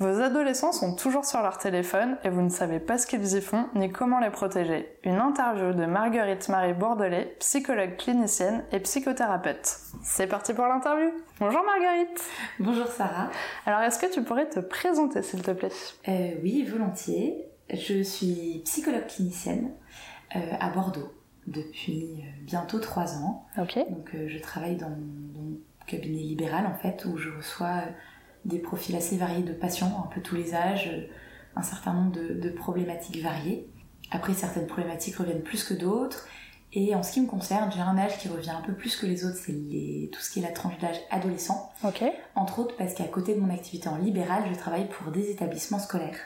Vos adolescents sont toujours sur leur téléphone et vous ne savez pas ce qu'ils y font ni comment les protéger. Une interview de Marguerite Marie Bordelais, psychologue clinicienne et psychothérapeute. C'est parti pour l'interview. Bonjour Marguerite. Bonjour Sarah. Alors est-ce que tu pourrais te présenter s'il te plaît? Euh, Oui, volontiers. Je suis psychologue clinicienne euh, à Bordeaux depuis euh, bientôt trois ans. Ok. Donc je travaille dans mon cabinet libéral en fait où je reçois des profils assez variés de patients, un peu tous les âges, un certain nombre de, problématiques variées. Après, certaines problématiques reviennent plus que d'autres. Et en ce qui me concerne, j'ai un âge qui revient un peu plus que les autres, c'est tout ce qui est la tranche d'âge adolescent. Entre autres parce qu'à côté de mon activité en libéral, je travaille pour des établissements scolaires,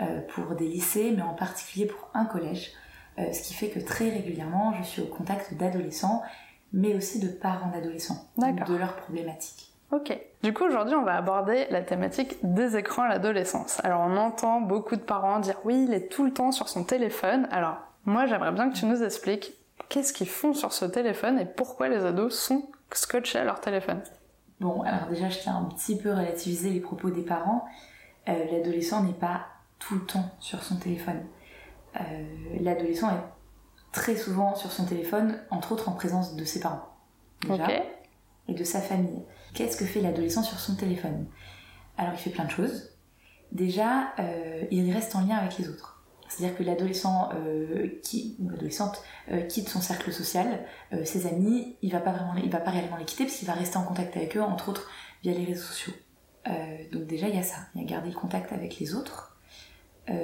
euh, pour des lycées, mais en particulier pour un collège. Euh, ce qui fait que très régulièrement, je suis au contact d'adolescents, mais aussi de parents d'adolescents, de leurs problématiques. Ok. Du coup, aujourd'hui, on va aborder la thématique des écrans à l'adolescence. Alors, on entend beaucoup de parents dire oui, il est tout le temps sur son téléphone. Alors, moi, j'aimerais bien que tu nous expliques qu'est-ce qu'ils font sur ce téléphone et pourquoi les ados sont scotchés à leur téléphone. Bon, alors déjà, je tiens un petit peu à relativiser les propos des parents. Euh, l'adolescent n'est pas tout le temps sur son téléphone. Euh, l'adolescent est très souvent sur son téléphone, entre autres en présence de ses parents. Déjà, Et de sa famille. Qu'est-ce que fait l'adolescent sur son téléphone? Alors il fait plein de choses. Déjà, euh, il reste en lien avec les autres. C'est-à-dire que l'adolescent euh, qui, ou l'adolescente euh, quitte son cercle social, ses amis, il va pas vraiment, il va pas réellement les quitter parce qu'il va rester en contact avec eux, entre autres via les réseaux sociaux. donc déjà il y a ça, il y a garder le contact avec les autres.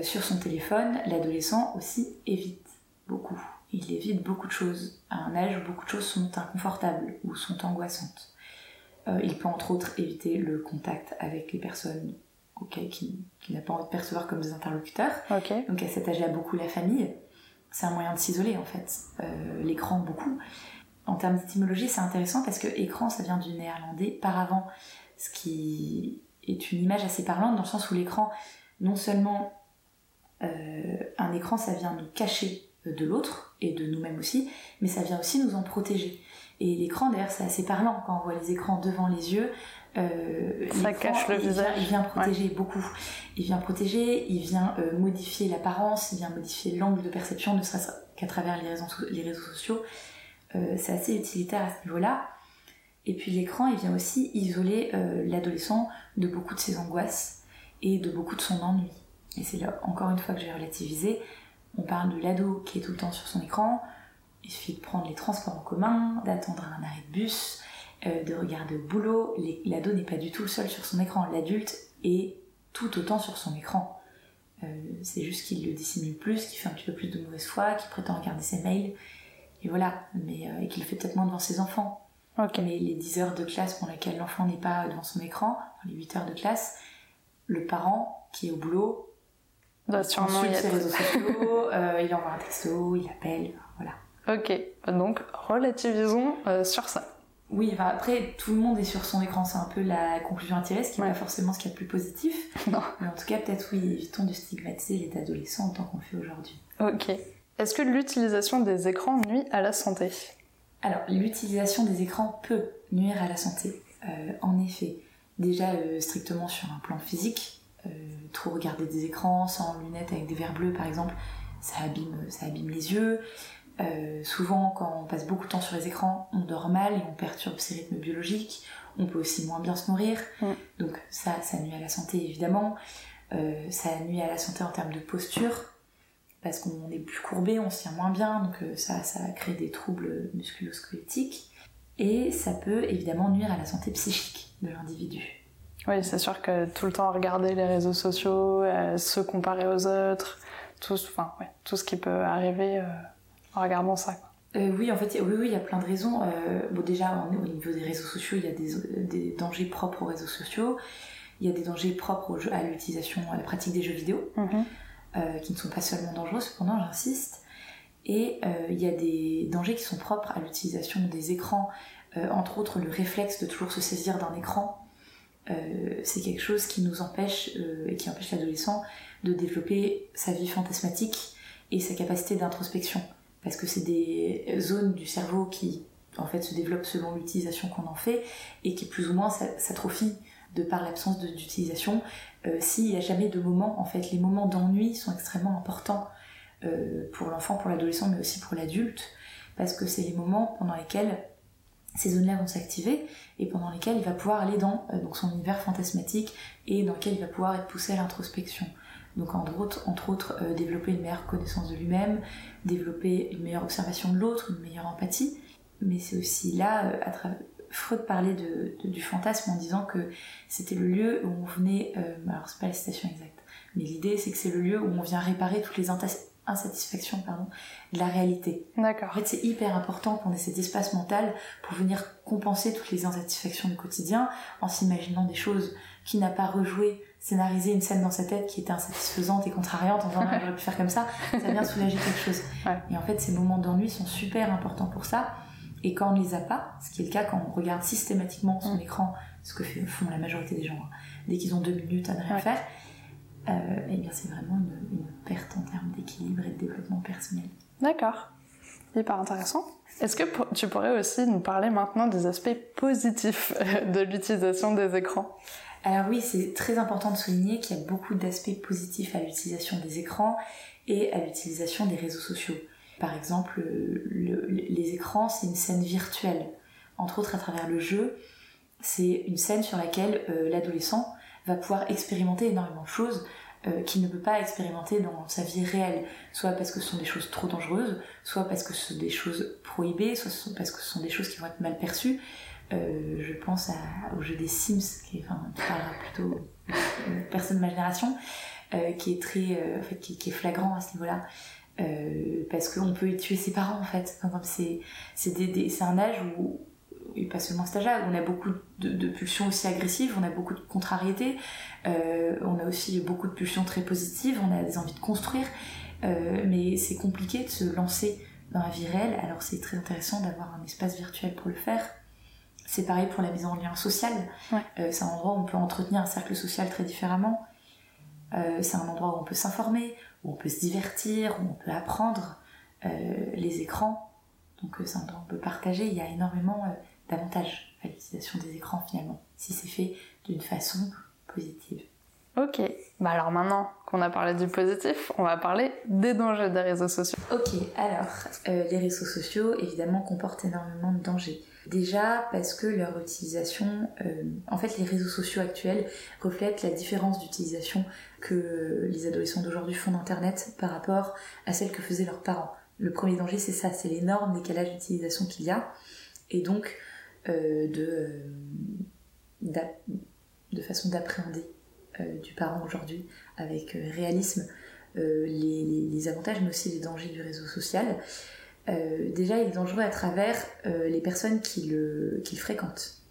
sur son téléphone, l'adolescent aussi évite beaucoup. Il évite beaucoup de choses à un âge où beaucoup de choses sont inconfortables ou sont angoissantes. Euh, il peut entre autres éviter le contact avec les personnes auxquelles qui, n'a pas envie de percevoir comme des interlocuteurs. Donc à cet âge-là, beaucoup la famille. C'est un moyen de s'isoler en fait. Euh, l'écran, beaucoup. En termes d'étymologie, c'est intéressant parce que écran, ça vient du néerlandais par avant, ce qui est une image assez parlante dans le sens où l'écran, non seulement euh, un écran, ça vient nous cacher de l'autre et de nous-mêmes aussi, mais ça vient aussi nous en protéger. Et l'écran, d'ailleurs, c'est assez parlant quand on voit les écrans devant les yeux. Euh, ça cache le visage. il vient protéger beaucoup. Il vient protéger, il vient euh, modifier l'apparence, il vient modifier l'angle de perception, ne serait-ce qu'à travers les réseaux, les réseaux sociaux. Euh, c'est assez utilitaire à ce niveau-là. Et puis l'écran, il vient aussi isoler l'adolescent de beaucoup de ses angoisses et de beaucoup de son ennui. Et c'est là, encore une fois, que j'ai relativisé. On parle de l'ado qui est tout le temps sur son écran, il suffit de prendre les transports en commun, d'attendre un arrêt de bus, euh, de regarder au boulot. L'ado n'est pas du tout seul sur son écran. L'adulte est tout autant sur son écran. Euh, c'est juste qu'il le dissimule plus, qu'il fait un petit peu plus de mauvaise foi, qu'il prétend regarder ses mails. Et voilà. Mais, euh, et qu'il le fait peut-être moins devant ses enfants. Mais les 10 heures de classe pour lesquelles l'enfant n'est pas devant son écran, les 8 heures de classe, le parent qui est au boulot, doit sûrement y ses réseaux sociaux, il envoie un texto, il appelle, voilà. Ok, donc relativisons euh, sur ça. Oui, après, tout le monde est sur son écran, c'est un peu la conclusion à tirer, ce qui n'est pas forcément ce qu'il y a de plus positif. Non. Mais en tout cas, peut-être oui, évitons de stigmatiser les adolescents autant qu'on fait aujourd'hui. Ok. Est-ce que l'utilisation des écrans nuit à la santé? Alors, l'utilisation des écrans peut nuire à la santé. Euh, en effet, déjà euh, strictement sur un plan physique, trop regarder des écrans sans lunettes avec des verres bleus par exemple, ça abîme, ça abîme les yeux. Euh, souvent, quand on passe beaucoup de temps sur les écrans, on dort mal et on perturbe ses rythmes biologiques. On peut aussi moins bien se nourrir. Donc ça, ça nuit à la santé évidemment. Euh, ça nuit à la santé en termes de posture parce qu'on est plus courbé, on se tient moins bien, donc euh, ça, ça crée des troubles musculo-squelettiques. Et ça peut évidemment nuire à la santé psychique de l'individu. Oui, c'est sûr que tout le temps regarder les réseaux sociaux, se comparer aux autres, tout, enfin, ouais, tout ce qui peut arriver en regardant ça. Euh, oui, en fait, oui, oui, il y a plein de raisons. Euh, bon, déjà, au niveau des réseaux sociaux, il y a des, dangers propres aux réseaux sociaux. Il y a des dangers propres à l'utilisation, à la pratique des jeux vidéo, mhm. euh, qui ne sont pas seulement dangereux, cependant, j'insiste. Et il y a des dangers qui sont propres à l'utilisation des écrans, entre autres le réflexe de toujours se saisir d'un écran. C'est quelque chose qui nous empêche et qui empêche l'adolescent de développer sa vie fantasmatique et sa capacité d'introspection. Parce que c'est des zones du cerveau qui en fait se développent selon l'utilisation qu'on en fait et qui plus ou moins s'atrophient de par l'absence d'utilisation euh, s'il n'y a jamais de moments en fait les moments d'ennui sont extrêmement importants euh, pour l'enfant pour l'adolescent mais aussi pour l'adulte parce que c'est les moments pendant lesquels ces zones-là vont s'activer et pendant lesquels il va pouvoir aller dans euh, donc son univers fantasmatique et dans lequel il va pouvoir être poussé à l'introspection. Donc entre autres, entre autres euh, développer une meilleure connaissance de lui-même, développer une meilleure observation de l'autre, une meilleure empathie. Mais c'est aussi là, euh, à travers... Freud parlait de, du fantasme en disant que c'était le lieu où on venait, alors c'est pas la citation exacte, mais l'idée c'est que c'est le lieu où on vient réparer toutes les insatisfactions pardon, de la réalité. D'accord. En fait, c'est hyper important qu'on ait cet espace mental pour venir compenser toutes les insatisfactions du quotidien en s'imaginant des choses qui n'a pas rejoué scénariser une scène dans sa tête qui était insatisfaisante et contrariante en disant ah, j'aurais pu faire comme ça, ça vient soulager quelque chose. Et en fait, ces moments d'ennui sont super importants pour ça. Et quand on ne les a pas, ce qui est le cas quand on regarde systématiquement son mm. écran, ce que font la majorité des gens, hein, dès qu'ils ont deux minutes à ne rien faire, euh, eh bien c'est vraiment une, une, perte en termes d'équilibre et de développement personnel. D'accord. Hyper intéressant. Est-ce que tu pourrais aussi nous parler maintenant des aspects positifs de l'utilisation des écrans? Alors oui, c'est très important de souligner qu'il y a beaucoup d'aspects positifs à l'utilisation des écrans et à l'utilisation des réseaux sociaux. Par exemple, les écrans, c'est une scène virtuelle. Entre autres, à travers le jeu, c'est une scène sur laquelle euh, l'adolescent va pouvoir expérimenter énormément de choses euh, qu'il ne peut pas expérimenter dans sa vie réelle, soit parce que ce sont des choses trop dangereuses, soit parce que ce sont des choses prohibées, soit parce que ce sont des choses qui vont être mal perçues. Euh, je pense au jeu des Sims, qui est, enfin, plutôt une personne de ma génération, euh, qui est très, euh, qui, est flagrant à ce niveau-là. parce qu'on peut y tuer ses parents en fait. c'est c'est un âge où et pas seulement cet âge-là, on a beaucoup de, pulsions aussi agressives, on a beaucoup de contrariétés, on a aussi beaucoup de pulsions très positives, on a des envies de construire, mais c'est compliqué de se lancer dans la vie réelle, alors c'est très intéressant d'avoir un espace virtuel pour le faire. C'est pareil pour la mise en lien social. Euh, c'est un endroit où on peut entretenir un cercle social très différemment. Euh, c'est un endroit où on peut s'informer, où on peut se divertir, où on peut apprendre. Euh, les écrans, donc c'est un endroit où on peut partager. Il y a énormément d'avantages à l'utilisation des écrans finalement, si c'est fait d'une façon positive. Ok, bah alors maintenant qu'on a parlé du positif, on va parler des dangers des réseaux sociaux. Ok, alors les réseaux sociaux évidemment comportent énormément de dangers. Déjà parce que leur utilisation, euh, en fait les réseaux sociaux actuels reflètent la différence d'utilisation que les adolescents d'aujourd'hui font d'Internet par rapport à celle que faisaient leurs parents. Le premier danger c'est ça, c'est l'énorme décalage d'utilisation qu'il y a et donc euh, de, euh, de façon d'appréhender du parent aujourd'hui avec réalisme les, les, avantages mais aussi les dangers du réseau social. Euh, déjà il est dangereux à travers euh, les personnes qui le, qui fréquentent.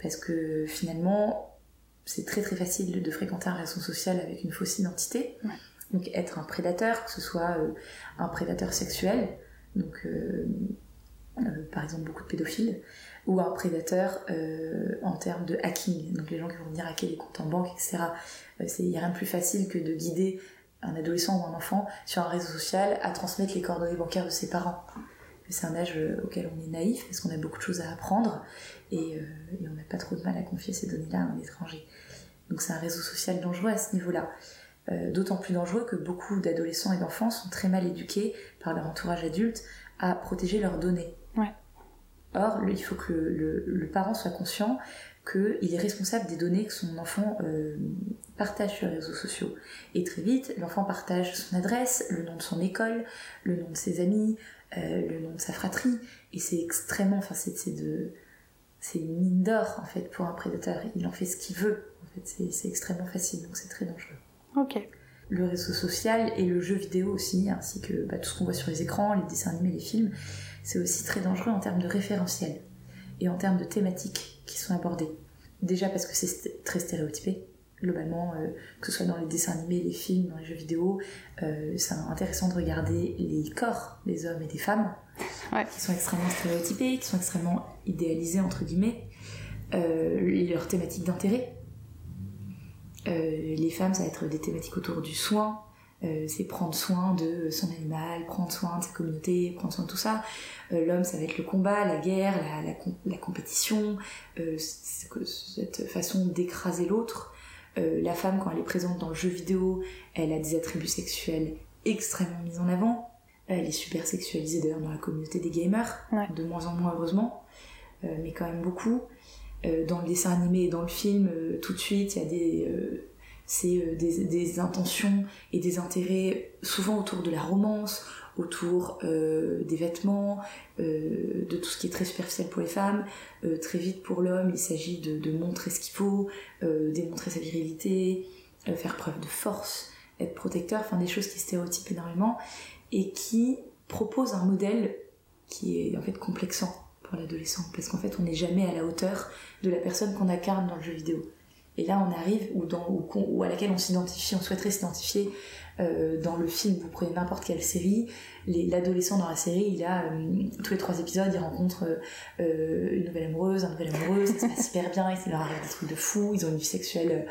Parce que finalement, c'est très très facile de fréquenter un réseau social avec une fausse identité. Donc être un prédateur, que ce soit euh, un prédateur sexuel, donc par exemple beaucoup de pédophiles, ou un prédateur en termes de hacking, donc les gens qui vont venir hacker les comptes en banque, etc. Il n'y a rien de plus facile que de guider un adolescent ou un enfant sur un réseau social à transmettre les coordonnées bancaires de ses parents. C'est un âge euh, auquel on est naïf parce qu'on a beaucoup de choses à apprendre et, euh, on n'a pas trop de mal à confier ces données-là à un étranger. Donc c'est un réseau social dangereux à ce niveau-là. Euh, d'autant plus dangereux que beaucoup d'adolescents et d'enfants sont très mal éduqués par leur entourage adulte à protéger leurs données. Or, il faut que le parent soit conscient qu'il est responsable des données que son enfant euh, partage sur les réseaux sociaux. Et très vite, l'enfant partage son adresse, le nom de son école, le nom de ses amis, euh, le nom de sa fratrie, et c'est extrêmement, enfin c'est de, c'est une mine d'or en fait pour un prédateur. Il en fait ce qu'il veut. En fait, c'est extrêmement facile, donc c'est très dangereux. Ok. Le réseau social et le jeu vidéo aussi, ainsi que bah, tout ce qu'on voit sur les écrans, les dessins animés, les films, c'est aussi très dangereux en termes de référentiel et en termes de thématiques qui sont abordées. Déjà parce que c'est très stéréotypé. globalement, que ce soit dans les dessins animés, les films, dans les jeux vidéo, c'est intéressant de regarder les corps des hommes et des femmes, qui sont extrêmement stéréotypés, qui sont extrêmement idéalisés, entre guillemets, leurs thématiques d'intérêt. les femmes, ça va être des thématiques autour du soin, euh, c'est prendre soin de son animal, prendre soin de sa communauté, prendre soin de tout ça. Euh, l'homme, ça va être le combat, la guerre, la, compétition, euh, cette façon d'écraser l'autre. la femme, quand elle est présente dans le jeu vidéo, elle a des attributs sexuels extrêmement mis en avant. Elle est super sexualisée d'ailleurs dans la communauté des gamers, de moins en moins heureusement, mais quand même beaucoup. dans le dessin animé et dans le film, tout de suite, il y a des c'est euh, des, intentions et des intérêts souvent autour de la romance, autour euh, des vêtements, euh, de tout ce qui est très superficiel pour les femmes. très vite pour l'homme, il s'agit de, montrer ce qu'il faut, démontrer sa virilité, faire preuve de force, être protecteur, enfin des choses qui stéréotypent énormément et qui proposent un modèle qui est en fait complexant pour l'adolescent parce qu'en fait on n'est jamais à la hauteur de la personne qu'on incarne dans le jeu vidéo. Et là, on arrive ou, à laquelle on s'identifie, on souhaiterait s'identifier euh, dans le film. Vous prenez n'importe quelle série, l'adolescent dans la série, il a euh, tous les trois épisodes, il rencontre euh, une nouvelle amoureuse, un nouvel amoureux, ça se passe super bien, il leur arrive des trucs de fou, ils ont une vie sexuelle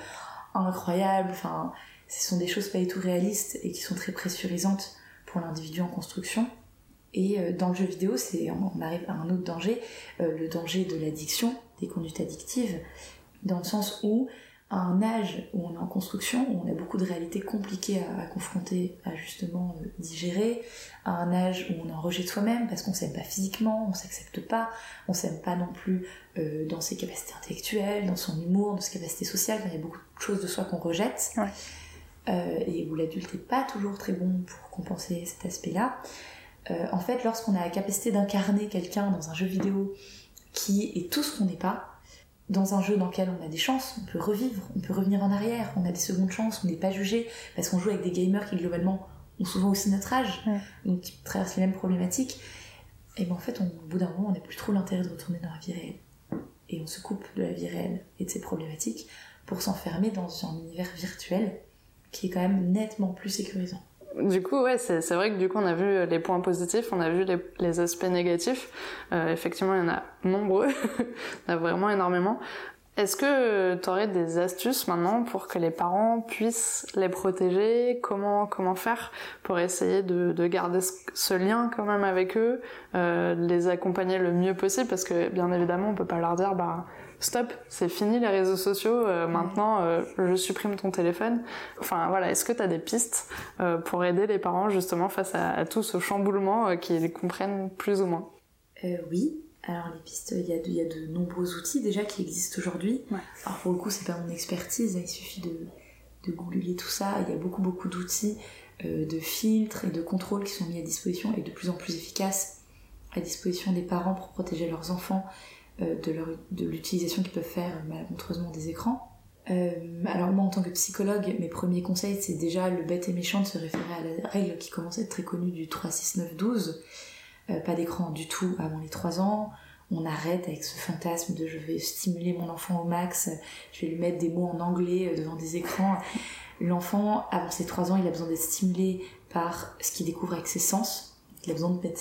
incroyable. Enfin, ce sont des choses pas du tout réalistes et qui sont très pressurisantes pour l'individu en construction. Et dans le jeu vidéo, on arrive à un autre danger, le danger de l'addiction, des conduites addictives dans le sens où à un âge où on est en construction, où on a beaucoup de réalités compliquées à, confronter, à justement euh, digérer, à un âge où on est en rejet de soi-même parce qu'on s'aime pas physiquement, on s'accepte pas, on s'aime pas non plus euh, dans ses capacités intellectuelles, dans son humour, dans ses capacités sociales, il y a beaucoup de choses de soi qu'on rejette. Euh, et où l'adulte n'est pas toujours très bon pour compenser cet aspect-là. en fait, lorsqu'on a la capacité d'incarner quelqu'un dans un jeu vidéo qui est tout ce qu'on n'est pas, dans un jeu dans lequel on a des chances, on peut revivre, on peut revenir en arrière, on a des secondes chances, on n'est pas jugé, parce qu'on joue avec des gamers qui globalement ont souvent aussi notre âge, donc qui traversent les mêmes problématiques. Et ben en fait, au bout d'un moment, on n'a plus trop l'intérêt de retourner dans la vie réelle. Et on se coupe de la vie réelle et de ses problématiques pour s'enfermer dans un univers virtuel qui est quand même nettement plus sécurisant. Du coup, ouais, c'est vrai que du coup, on a vu les points positifs, on a vu les, les aspects négatifs. Euh, effectivement, il y en a nombreux, il y en a vraiment énormément. Est-ce que tu aurais des astuces maintenant pour que les parents puissent les protéger? Comment comment faire pour essayer de, de garder ce, lien quand même avec eux, euh, les accompagner le mieux possible? Parce que bien évidemment, on peut pas leur dire bah stop, c'est fini les réseaux sociaux, euh, maintenant euh, je supprime ton téléphone. Enfin voilà, est-ce que tu as des pistes euh, pour aider les parents justement face à, tout ce chamboulement qu'ils comprennent plus ou moins? Oui, alors les pistes, il y, a de, y a de nombreux outils déjà qui existent aujourd'hui. Alors pour le coup, c'est pas mon expertise, il suffit de, de googler tout ça. Il y a beaucoup beaucoup d'outils, de filtres et de contrôles qui sont mis à disposition et de plus en plus efficaces à disposition des parents pour protéger leurs enfants de l'utilisation qu'ils peuvent faire malencontreusement des écrans. Euh, alors moi en tant que psychologue, mes premiers conseils c'est déjà le bête et méchant de se référer à la règle qui commence à être très connue du 3, 6, 9, 12. pas d'écran du tout avant les 3 ans. On arrête avec ce fantasme de je vais stimuler mon enfant au max, je vais lui mettre des mots en anglais euh, devant des écrans. L'enfant, avant ses 3 ans, il a besoin d'être stimulé par ce qu'il découvre avec ses sens, il a besoin de mettre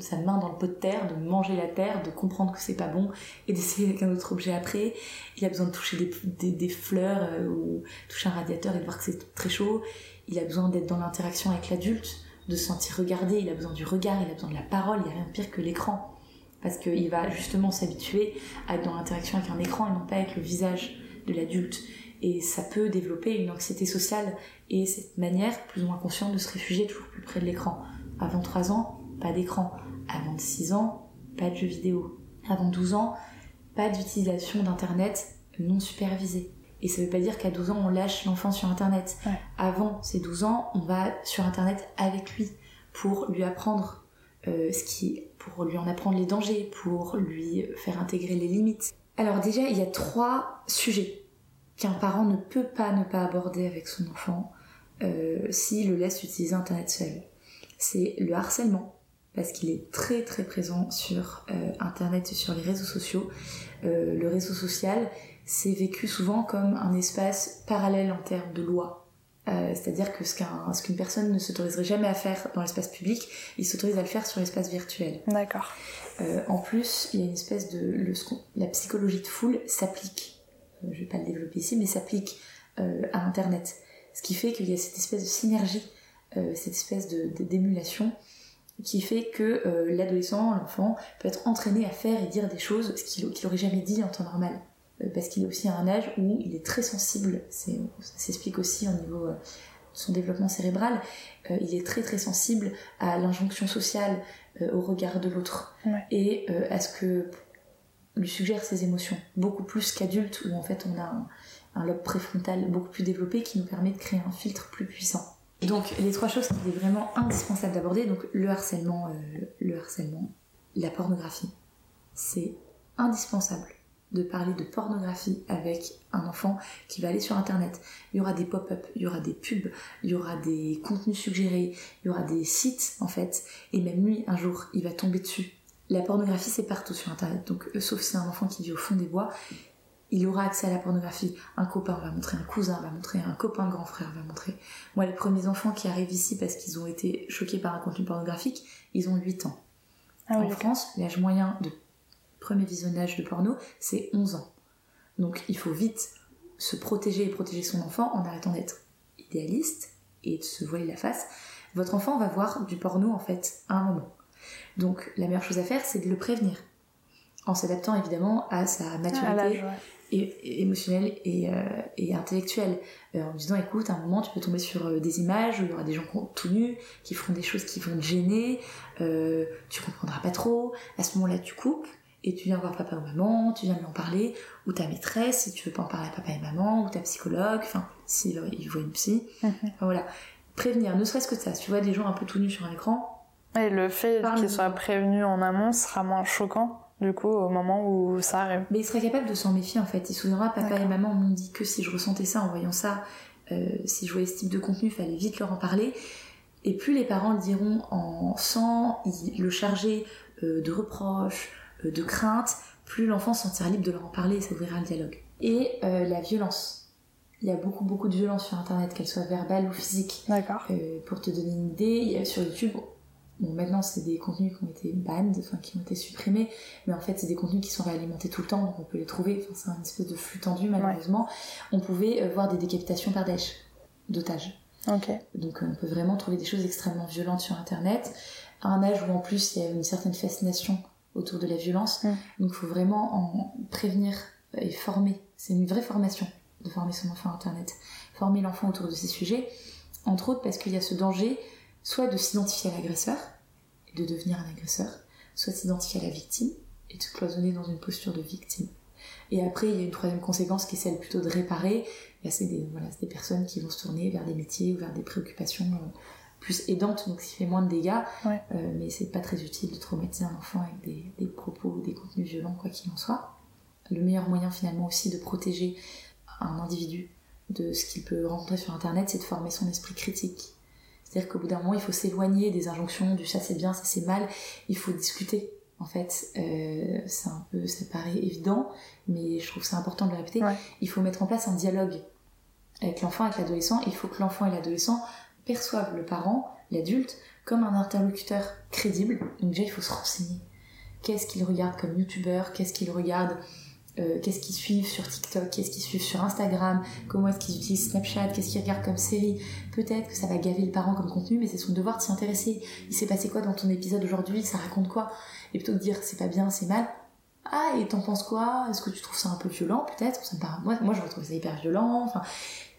sa main dans le pot de terre, de manger la terre, de comprendre que c'est pas bon et d'essayer avec un autre objet après. Il a besoin de toucher des, fleurs euh, ou toucher un radiateur et de voir que c'est très chaud. Il a besoin d'être dans l'interaction avec l'adulte, de se sentir regardé. Il a besoin du regard, il a besoin de la parole. Il n'y a rien de pire que l'écran. Parce qu'il va justement s'habituer à être dans l'interaction avec un écran et non pas avec le visage de l'adulte. Et ça peut développer une anxiété sociale et cette manière plus ou moins consciente de se réfugier toujours plus près de l'écran. Avant 3 ans, pas d'écran. Avant 6 ans, pas de jeux vidéo. Avant 12 ans, pas d'utilisation d'internet non supervisée. Et ça veut pas dire qu'à 12 ans, on lâche l'enfant sur internet. Avant ces 12 ans, on va sur internet avec lui pour lui apprendre euh, ce qui pour lui en apprendre les dangers, pour lui faire intégrer les limites. Alors déjà, il y a trois sujets qu'un parent ne peut pas ne pas aborder avec son enfant euh, s'il le laisse utiliser internet seul c'est le harcèlement parce qu'il est très très présent sur euh, internet et sur les réseaux sociaux. Euh, le réseau social, c'est vécu souvent comme un espace parallèle en termes de loi. Euh, c'est-à-dire que ce qu'une personne ne s'autoriserait jamais à faire dans l'espace public, il s'autorise à le faire sur l'espace virtuel. D'accord. En plus, il y a une espèce de... Le, la psychologie de foule s'applique, je vais pas le développer ici, mais s'applique à Internet. Ce qui fait qu'il y a cette espèce de synergie, cette espèce d'émulation qui fait que l'adolescent, l'enfant, peut être entraîné à faire et dire des choses qu'il n'aurait jamais dit en temps normal. Euh, parce qu'il est aussi à un âge où il est très sensible, ça s'explique aussi au niveau euh, de son développement cérébral, euh, il est très très sensible à l'injonction sociale, au regard de l'autre, et à ce que lui suggère ses émotions, beaucoup plus qu'adulte où en fait on a un, lobe préfrontal beaucoup plus développé qui nous permet de créer un filtre plus puissant. Donc les trois choses qu'il est vraiment indispensable d'aborder, donc le harcèlement, le harcèlement, la pornographie, c'est indispensable de parler de pornographie avec un enfant qui va aller sur internet. Il y aura des pop-up, il y aura des pubs, il y aura des contenus suggérés, il y aura des sites en fait, et même lui un jour il va tomber dessus. La pornographie c'est partout sur internet, donc euh, sauf si c'est un enfant qui vit au fond des bois, il aura accès à la pornographie. Un copain va montrer, un cousin va montrer, un copain grand frère va montrer. Moi les premiers enfants qui arrivent ici parce qu'ils ont été choqués par un contenu pornographique, ils ont 8 ans. Ah en France, l'âge moyen de premier visionnage de porno, c'est 11 ans. Donc il faut vite se protéger et protéger son enfant en arrêtant d'être idéaliste et de se voiler la face. Votre enfant va voir du porno en fait à un moment. Donc la meilleure chose à faire, c'est de le prévenir. En s'adaptant évidemment à sa maturité émotionnelle et, euh, intellectuelle. Euh, en disant écoute, à un moment tu peux tomber sur euh, des images où il y aura des gens tout nus, qui feront des choses qui vont te gêner, tu comprendras pas trop. À ce moment-là, tu coupes et tu viens voir papa ou maman, tu viens lui en parler, ou ta maîtresse, si tu veux pas en parler à papa et maman, ou ta psychologue, enfin, s'il il voit une psy. Mhm. voilà. Prévenir, ne serait-ce que ça. Si tu vois des gens un peu tout nus sur un écran. Et le fait qu'il soit prévenu en amont sera moins choquant, du coup, au moment où ça arrive. Mais il serait capable de s'en méfier, en fait. Il se souviendra, papa et maman m'ont dit que si je ressentais ça en voyant ça, euh, si je voyais ce type de contenu, il fallait vite leur en parler. Et plus les parents le diront en sans le charger euh, de reproches, euh, de crainte, plus l'enfant se sentira libre de leur en parler et ça ouvrira le dialogue. Et la violence. Il y a beaucoup beaucoup de violence sur internet, qu'elle soit verbale ou physique. D'accord. Pour te donner une idée, il y a sur YouTube, bon maintenant c'est des contenus qui ont été banned, enfin qui ont été supprimés, mais en fait c'est des contenus qui sont réalimentés tout le temps, donc on peut les trouver, enfin c'est un espèce de flux tendu malheureusement. On pouvait voir des décapitations par Daesh, d'otages. Donc on peut vraiment trouver des choses extrêmement violentes sur internet, à un âge où en plus il y a une certaine fascination autour de la violence. Mm. Donc il faut vraiment en prévenir et former. C'est une vraie formation de former son enfant à Internet. Former l'enfant autour de ces sujets, entre autres parce qu'il y a ce danger soit de s'identifier à l'agresseur et de devenir un agresseur, soit de s'identifier à la victime et de se cloisonner dans une posture de victime. Et après, il y a une troisième conséquence qui est celle plutôt de réparer. C'est des, voilà, des personnes qui vont se tourner vers des métiers ou vers des préoccupations euh, plus aidante, donc qui fait moins de dégâts. Euh, mais c'est pas très utile de traumatiser un enfant avec des, des propos, des contenus violents, quoi qu'il en soit. Le meilleur moyen finalement aussi de protéger un individu de ce qu'il peut rencontrer sur Internet, c'est de former son esprit critique. C'est-à-dire qu'au bout d'un moment, il faut s'éloigner des injonctions du ça c'est bien, ça c'est mal. Il faut discuter. En fait, euh, c'est un peu, ça paraît évident, mais je trouve c'est important de le répéter. Il faut mettre en place un dialogue avec l'enfant, avec l'adolescent. Il faut que l'enfant et l'adolescent perçoivent le parent, l'adulte, comme un interlocuteur crédible. Donc déjà, il faut se renseigner. Qu'est-ce qu'ils regardent comme youtubeur? Qu'est-ce qu'ils regardent euh, Qu'est-ce qu'ils suivent sur TikTok Qu'est-ce qu'ils suivent sur Instagram Comment est-ce qu'ils utilisent Snapchat Qu'est-ce qu'ils regardent comme série Peut-être que ça va gaver le parent comme contenu, mais c'est son devoir de s'y intéresser. Il s'est passé quoi dans ton épisode aujourd'hui Ça raconte quoi? Et plutôt que de dire c'est pas bien, c'est mal, ah et t'en penses quoi? Est-ce que tu trouves ça un peu violent peut-être? Moi, moi je retrouve ça hyper violent. Enfin,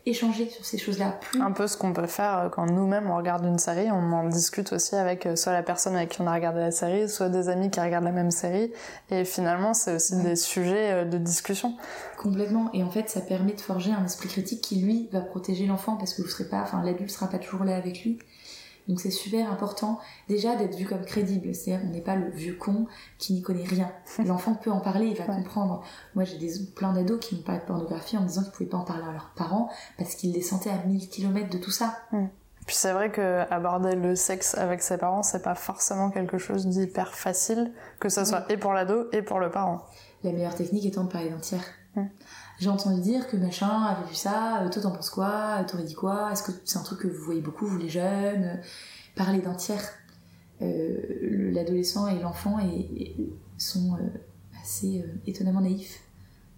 échanger sur ces choses-là. Un peu ce qu'on peut faire euh, quand nous-mêmes on regarde une série, on en discute aussi avec euh, soit la personne avec qui on a regardé la série, soit des amis qui regardent la même série. Et finalement, c'est aussi des sujets euh, de discussion. Complètement. Et en fait, ça permet de forger un esprit critique qui, lui, va protéger l'enfant parce que vous serez pas, enfin, l'adulte sera pas toujours là avec lui. Donc c'est super important déjà d'être vu comme crédible, c'est-à-dire on n'est pas le vieux con qui n'y connaît rien. L'enfant peut en parler, il va comprendre. Moi j'ai des plein d'ados qui m'ont parlé de pornographie en me disant qu'ils pouvaient pas en parler à leurs parents parce qu'ils les sentaient à 1000 km de tout ça. Puis c'est vrai que aborder le sexe avec ses parents, c'est pas forcément quelque chose d'hyper facile, que ce soit et pour l'ado et pour le parent. La meilleure technique étant de parler d'entière. J'ai entendu dire que machin avait vu ça, toi t'en penses quoi, t'aurais dit quoi, est-ce que c'est un truc que vous voyez beaucoup, vous les jeunes Parler d'un tiers. L'adolescent et l'enfant sont assez étonnamment naïfs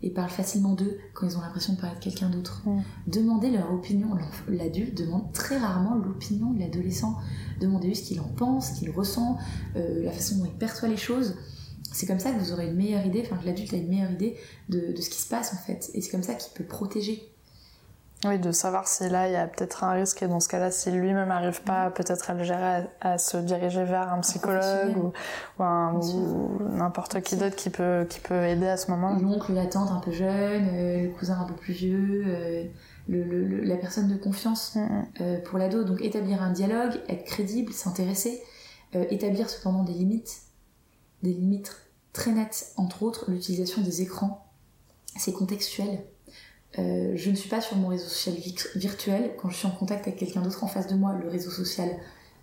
et parlent facilement d'eux quand ils ont l'impression de parler de quelqu'un d'autre. Mm. Demandez leur opinion. L'adulte demande très rarement l'opinion de l'adolescent. Demandez-lui ce qu'il en pense, ce qu'il ressent, euh, la façon dont il perçoit les choses. C'est comme ça que vous aurez une meilleure idée, enfin que l'adulte a une meilleure idée de, de, ce qui se passe en fait. Et c'est comme ça qu'il peut protéger. Oui, de savoir si là il y a peut-être un risque et dans ce cas-là, si lui-même n'arrive pas peut-être à le gérer, à, se diriger vers un psychologue ou, ou, n'importe qui d'autre qui peut, qui peut aider à ce moment. L'oncle, la tante un peu jeune, euh, le cousin un peu plus vieux, euh, le, la personne de confiance mm, mm. euh, pour l'ado. Donc établir un dialogue, être crédible, s'intéresser, établir cependant des limites, des limites très nettes, entre autres l'utilisation des écrans. C'est contextuel euh, je ne suis pas sur mon réseau social virtuel. Quand je suis en contact avec quelqu'un d'autre en face de moi, le réseau social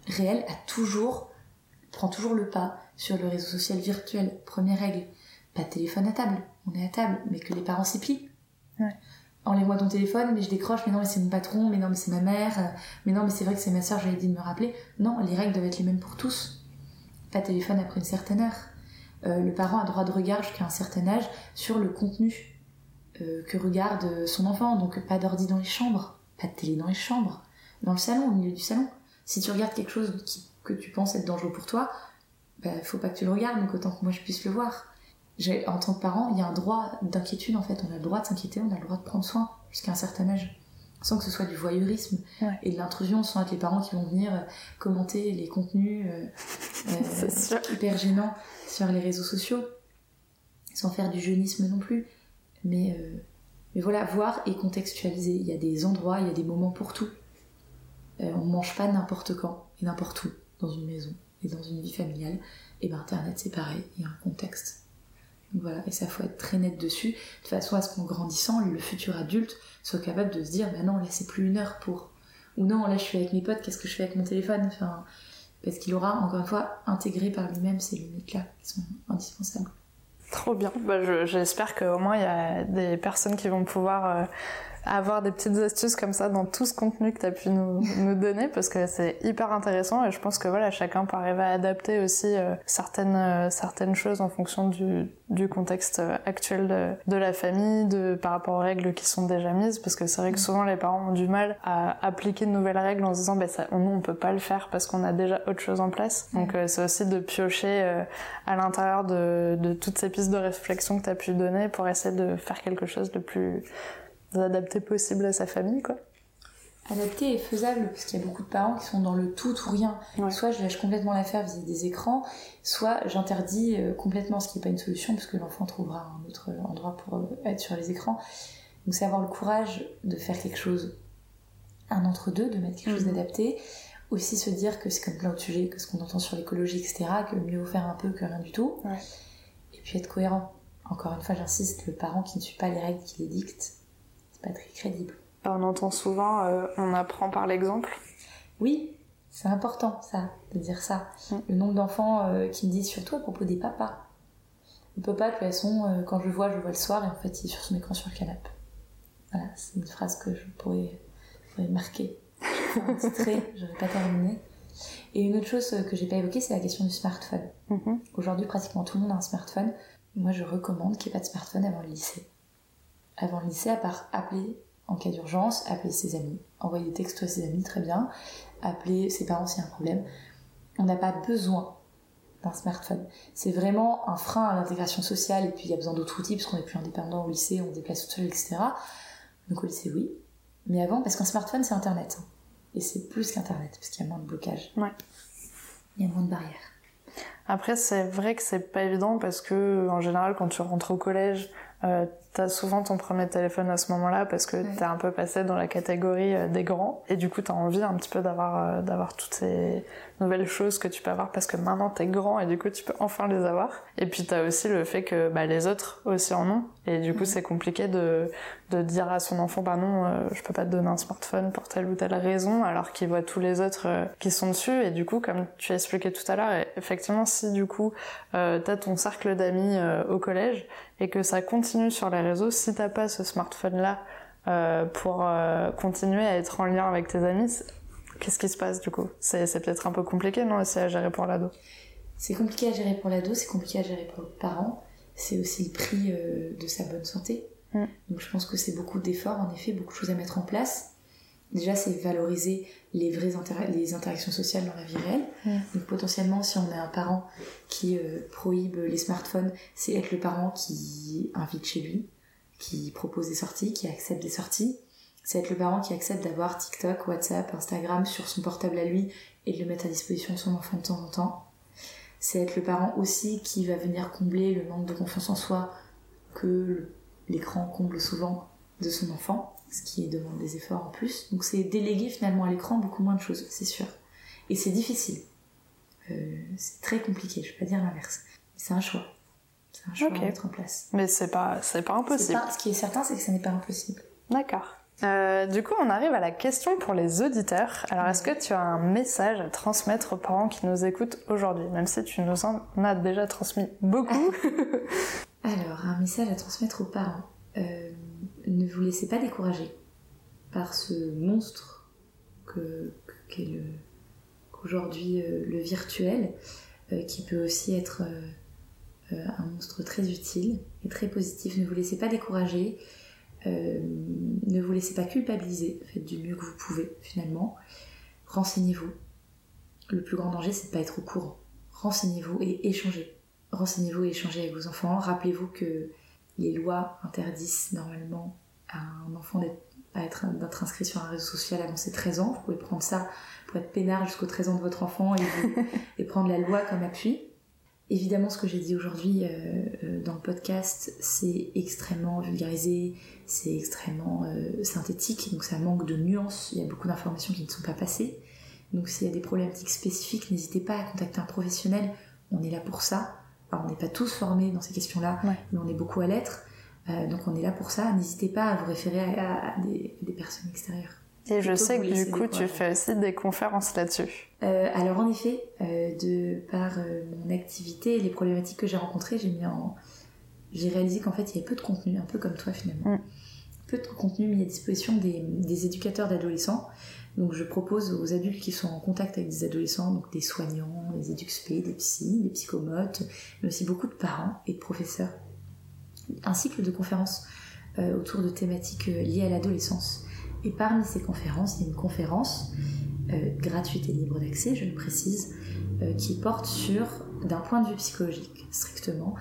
réel a toujours, prend toujours le pas sur le réseau social virtuel. Première règle, pas de téléphone à table. On est à table, mais que les parents s'y plient. Ouais. Enlève-moi ton téléphone, mais je décroche, mais non, mais c'est mon patron, mais non, mais c'est ma mère, mais non, mais c'est vrai que c'est ma soeur, j'avais dit de me rappeler. Non, les règles doivent être les mêmes pour tous. Pas de téléphone après une certaine heure. Euh, le parent a droit de regard jusqu'à un certain âge sur le contenu euh, que regarde son enfant. Donc pas d'ordi dans les chambres, pas de télé dans les chambres, dans le salon, au milieu du salon. Si tu regardes quelque chose que tu penses être dangereux pour toi, bah, faut pas que tu le regardes, donc autant que moi je puisse le voir. En tant que parent, il y a un droit d'inquiétude en fait. On a le droit de s'inquiéter, on a le droit de prendre soin jusqu'à un certain âge sans que ce soit du voyeurisme et de l'intrusion, sans être les parents qui vont venir euh, commenter les contenus euh, hyper gênants sur les réseaux sociaux, sans faire du jeunisme non plus. Mais, euh, mais voilà, voir et contextualiser. Il y a des endroits, il y a des moments pour tout. Euh, on mange pas n'importe quand et n'importe où dans une maison et dans une vie familiale. Et ben Internet c'est pareil, il y a un contexte. Voilà, et ça faut être très net dessus, de façon à ce qu'en grandissant, le futur adulte soit capable de se dire, bah non, là c'est plus une heure pour. Ou non, là je suis avec mes potes, qu'est-ce que je fais avec mon téléphone? Enfin, parce qu'il aura, encore une fois, intégré par lui-même ces limites-là qui sont indispensables. Trop bien. Bah, J'espère qu'au moins il y a des personnes qui vont pouvoir euh, avoir des petites astuces comme ça dans tout ce contenu que tu as pu nous, nous, donner parce que c'est hyper intéressant et je pense que voilà chacun peut arriver à adapter aussi euh, certaines euh, certaines choses en fonction du, du contexte euh, actuel de, de, la famille de par rapport aux règles qui sont déjà mises parce que c'est vrai que souvent les parents ont du mal à appliquer de nouvelles règles en se disant bah ça nous on peut pas le faire parce qu'on a déjà autre chose en place. Donc c'est aussi de piocher à l'intérieur de, de toutes ces pistes de réflexion que tu as pu donner pour essayer de faire quelque chose de plus adapté possible à sa famille, quoi. Adapté et faisable, parce qu'il y a beaucoup de parents qui sont dans le tout ou rien. Soit je lâche complètement l'affaire vis-à-vis des écrans, soit j'interdis euh, complètement, ce qui n'est pas une solution, parce que l'enfant trouvera un autre endroit pour euh, être sur les écrans. Donc c'est avoir le courage de faire quelque chose, un entre-deux, de mettre quelque chose mhm. d'adapté. Aussi se dire que c'est comme plein de sujets, que ce qu'on entend sur l'écologie, etc., que mieux vaut faire un peu que rien du tout. Et puis être cohérent. Encore une fois, j'insiste, le parent qui ne suit pas les règles qui les dicte, pas très crédible. On entend souvent, euh, on apprend par l'exemple. Oui, c'est important ça, de dire ça. Mm. Le nombre d'enfants euh, qui me disent surtout à propos des papas. Le papa, de toute façon, euh, quand je le vois, je le vois le soir et en fait il est sur son écran sur le canapé. Voilà, c'est une phrase que je pourrais, marquer. Je vais titrer, je vais pas terminer. Et une autre chose que j'ai pas évoquée, c'est la question du smartphone. Mm-hmm. Aujourd'hui, pratiquement tout le monde a un smartphone. Moi, je recommande qu'il n'y ait pas de smartphone avant le lycée avant le lycée, à part appeler en cas d'urgence, appeler ses amis, envoyer des textos à ses amis, très bien, appeler ses parents s'il y a un problème. On n'a pas besoin d'un smartphone. C'est vraiment un frein à l'intégration sociale et puis il y a besoin d'autres outils parce qu'on est plus indépendant au lycée, on se déplace tout seul, etc. Donc au lycée, oui. Mais avant, parce qu'un smartphone, c'est Internet. Et c'est plus qu'Internet, parce qu'il y a moins de blocage. Ouais. Il y a moins de barrières. Après, c'est vrai que c'est pas évident parce que, en général, quand tu rentres au collège, euh, t'as souvent ton premier téléphone à ce moment-là parce que t'es un peu passé dans la catégorie euh, des grands. Et du coup t'as envie un petit peu d'avoir euh, d'avoir toutes ces nouvelles choses que tu peux avoir parce que maintenant t'es grand et du coup tu peux enfin les avoir. Et puis t'as aussi le fait que bah, les autres aussi en ont. Et du coup c'est compliqué de de dire à son enfant bah non euh, je peux pas te donner un smartphone pour telle ou telle raison alors qu'il voit tous les autres qui sont dessus. Et du coup comme tu as expliqué tout à l'heure effectivement si du coup t'as ton cercle d'amis au collège et que ça continue sur les réseaux, si t'as pas ce smartphone-là euh, pour euh, continuer à être en lien avec tes amis, qu'est-ce qui se passe du coup? C'est peut-être un peu compliqué, non, aussi à gérer pour l'ado? C'est compliqué à gérer pour l'ado, c'est compliqué à gérer pour le parent. C'est aussi le prix euh, de sa bonne santé. Mm. Donc je pense que c'est beaucoup d'efforts, en effet, beaucoup de choses à mettre en place. Déjà, c'est valoriser les vraies les interactions sociales dans la vie réelle. Donc potentiellement, si on a un parent qui euh, prohibe les smartphones, c'est être le parent qui invite chez lui, qui propose des sorties, qui accepte des sorties. C'est être le parent qui accepte d'avoir TikTok, WhatsApp, Instagram sur son portable à lui et de le mettre à disposition de son enfant de temps en temps. C'est être le parent aussi qui va venir combler le manque de confiance en soi que l'écran comble souvent de son enfant ce qui demande des efforts en plus. Donc c'est déléguer finalement à l'écran beaucoup moins de choses, c'est sûr. Et c'est difficile. Euh, c'est très compliqué, je vais pas dire l'inverse. C'est un choix. C'est un choix à mettre en place. Mais c'est pas, c'est pas impossible. ce qui est certain, c'est que ce n'est pas impossible. D'accord. Euh, du coup, on arrive à la question pour les auditeurs. Alors, est-ce que tu as un message à transmettre aux parents qui nous écoutent aujourd'hui, même si tu nous en as déjà transmis beaucoup? Alors, un message à transmettre aux parents. Euh, ne vous laissez pas décourager par ce monstre que, qu'est qu'aujourd'hui euh, le virtuel, euh, qui peut aussi être un monstre très utile et très positif. Ne vous laissez pas décourager, ne vous laissez pas culpabiliser, faites du mieux que vous pouvez finalement. Renseignez-vous. Le plus grand danger, c'est de ne pas être au courant. Renseignez-vous et échangez. Renseignez-vous et échangez avec vos enfants. Rappelez-vous que les lois interdisent normalement à un enfant d'être inscrit sur un réseau social avant ses 13 ans. Vous pouvez prendre ça pour être peinard jusqu'aux 13 ans de votre enfant et, prendre la loi comme appui. Évidemment, ce que j'ai dit aujourd'hui euh, euh, dans le podcast, c'est extrêmement vulgarisé, c'est extrêmement euh, synthétique, donc ça manque de nuances, il y a beaucoup d'informations qui ne sont pas passées. Donc s'il y a des problématiques spécifiques, n'hésitez pas à contacter un professionnel, on est là pour ça on n'est pas tous formés dans ces questions-là, mais on est beaucoup à l'être. Euh, donc on est là pour ça. N'hésitez pas à vous référer à, des, personnes extérieures. Et je sais que du coup, tu fais aussi des conférences là-dessus. Euh, alors en effet, euh, de par mon activité et les problématiques que j'ai rencontrées, j'ai mis en... j'ai réalisé qu'en fait il y avait peu de contenu, un peu comme toi finalement. Mm. Peu de contenu mis à disposition des, des éducateurs d'adolescents donc je propose aux adultes qui sont en contact avec des adolescents, donc des soignants, des éduxp, des psys, des psychomotes, mais aussi beaucoup de parents et de professeurs, un cycle de conférences euh, autour de thématiques euh, liées à l'adolescence. Et parmi ces conférences, il y a une conférence euh, gratuite et libre d'accès, je le précise, qui porte sur, d'un point de vue psychologique strictement,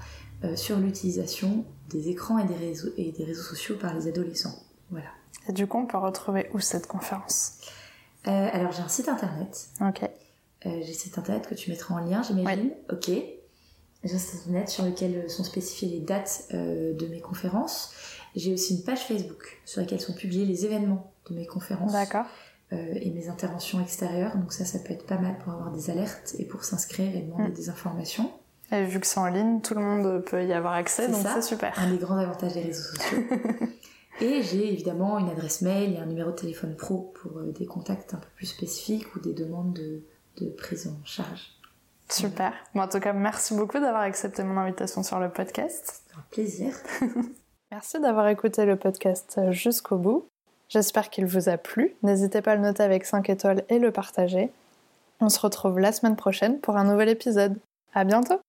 sur l'utilisation des écrans et des, réseaux, et des réseaux sociaux par les adolescents. Voilà. Et du coup, on peut retrouver où cette conférence? Euh, alors j'ai un site internet. Ok. Euh, j'ai site internet que tu mettras en lien, j'imagine. Ok. J'ai un site internet sur lequel sont spécifiées les dates euh, de mes conférences. J'ai aussi une page Facebook sur laquelle sont publiés les événements de mes conférences. D'accord. et mes interventions extérieures. Donc ça, ça peut être pas mal pour avoir des alertes et pour s'inscrire et demander mm. des informations. Et vu que c'est en ligne, tout le monde peut y avoir accès, donc c'est super. Un des grands avantages des réseaux sociaux. Et j'ai évidemment une adresse mail et un numéro de téléphone pro pour euh, des contacts un peu plus spécifiques ou des demandes de, de prise en charge. Super. Bon, en tout cas, merci beaucoup d'avoir accepté mon invitation sur le podcast. Un plaisir. merci d'avoir écouté le podcast jusqu'au bout. J'espère qu'il vous a plu. N'hésitez pas à le noter avec 5 étoiles et le partager. On se retrouve la semaine prochaine pour un nouvel épisode. À bientôt!